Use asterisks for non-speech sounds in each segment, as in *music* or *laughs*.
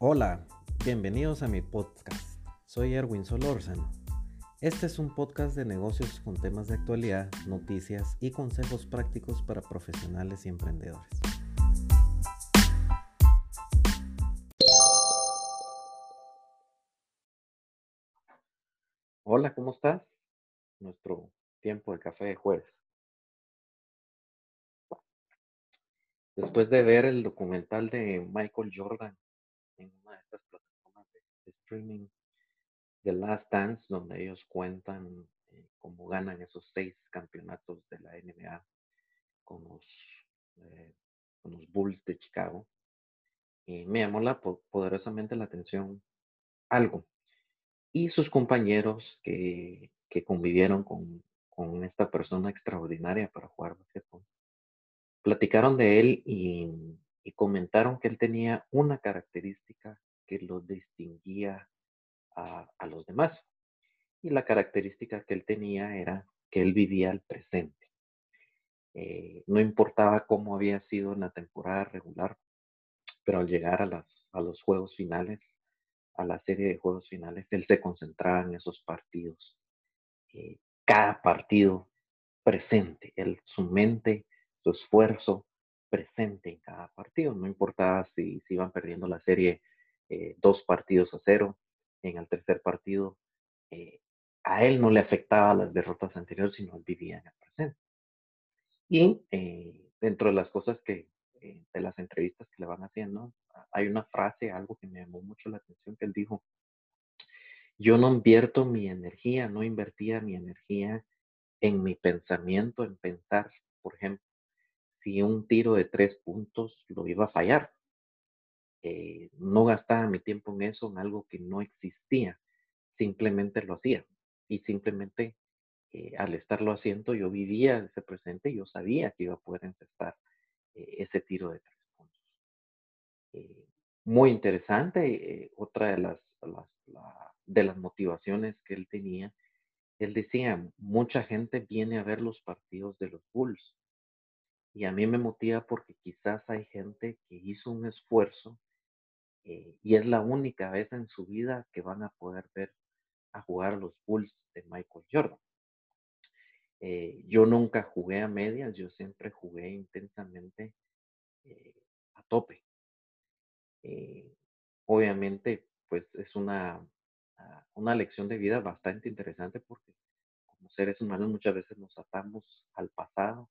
Hola, bienvenidos a mi podcast. Soy Erwin Solórzano. Este es un podcast de negocios con temas de actualidad, noticias y consejos prácticos para profesionales y emprendedores. Hola, ¿cómo estás? Nuestro tiempo de café de jueves. Después de ver el documental de Michael Jordan en una de estas plataformas de, streaming, The Last Dance, donde ellos cuentan eh, cómo ganan esos seis campeonatos de la NBA con los, eh, con los Bulls de Chicago. Y me llamó la, poderosamente la atención algo. Y sus compañeros que, que convivieron con, con esta persona extraordinaria para jugar basquetbol platicaron de él y, comentaron que él tenía una característica que lo distinguía a, los demás. Y la característica que él tenía era que él vivía el presente. Eh, no importaba cómo había sido en la temporada regular, pero al llegar a, las, a los juegos finales, a la serie de juegos finales, él se concentraba en esos partidos. Eh, cada partido presente, él, su mente su esfuerzo presente en cada partido. No importaba si, si iban perdiendo la serie eh, dos partidos a cero en el tercer partido. Eh, a él no le afectaba las derrotas anteriores, sino él vivía en el presente. Y eh, dentro de las cosas que, de las entrevistas que le van haciendo, hay una frase, algo que me llamó mucho la atención, que él dijo, yo no invierto mi energía, no invertía mi energía en mi pensamiento, en pensar, por ejemplo, si un tiro de tres puntos lo iba a fallar. Eh, no gastaba mi tiempo en eso, en algo que no existía. Simplemente lo hacía. Y simplemente eh, al estarlo haciendo, yo vivía ese presente y yo sabía que iba a poder empezar eh, ese tiro de tres puntos. muy interesante. otra de las, de las motivaciones que él tenía, él decía, mucha gente viene a ver los partidos de los Bulls y a mí me motiva porque quizás hay gente que hizo un esfuerzo eh, y es la única vez en su vida que van a poder ver a jugar los Bulls de Michael Jordan. Eh, yo nunca jugué a medias, yo siempre jugué intensamente eh, a tope. obviamente, pues es una, ah, una lección de vida bastante interesante porque como seres humanos muchas veces nos atamos al pasado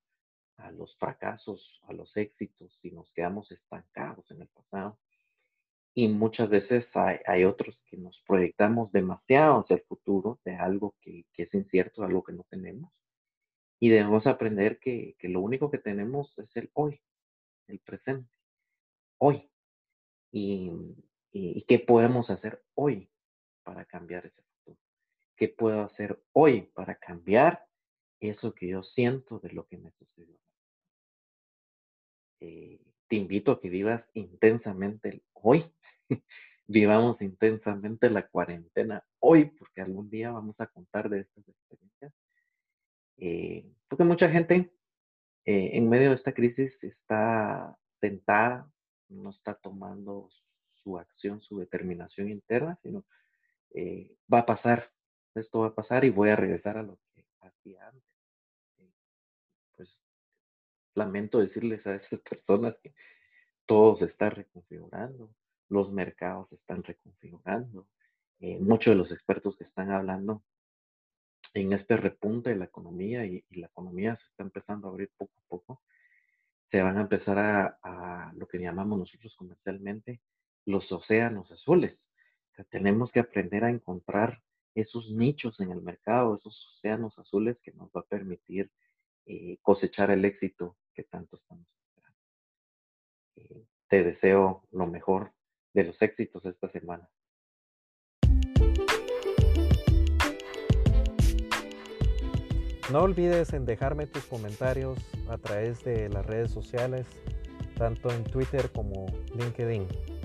a los fracasos, a los éxitos y nos quedamos estancados en el pasado. Y muchas veces hay, otros que nos proyectamos demasiado hacia el futuro de algo que, es incierto, algo que no tenemos. Y debemos aprender que, lo único que tenemos es el hoy, el presente, hoy. Y, qué podemos hacer hoy para cambiar ese futuro. ¿Qué puedo hacer hoy para cambiar eso que yo siento de lo que me sucedió? Eh, te invito a que vivas intensamente hoy. *laughs* Vivamos intensamente la cuarentena hoy, porque algún día vamos a contar de estas experiencias. Eh, porque mucha gente eh, en medio de esta crisis está tentada, no está tomando su acción, su determinación interna, sino va a pasar, esto va a pasar y voy a regresar a lo que hacía antes lamento decirles a esas personas que todo se está reconfigurando, los mercados se están reconfigurando. Eh, muchos de los expertos que están hablando en este repunte de la economía y, la economía se está empezando a abrir poco a poco, se van a empezar a, a lo que llamamos nosotros comercialmente los océanos azules. tenemos que aprender a encontrar esos nichos en el mercado, esos océanos azules que nos va a permitir eh, cosechar el éxito que tanto estamos esperando. Eh, te deseo lo mejor de los éxitos esta semana. No olvides en dejarme tus comentarios a través de las redes sociales, tanto en Twitter como LinkedIn.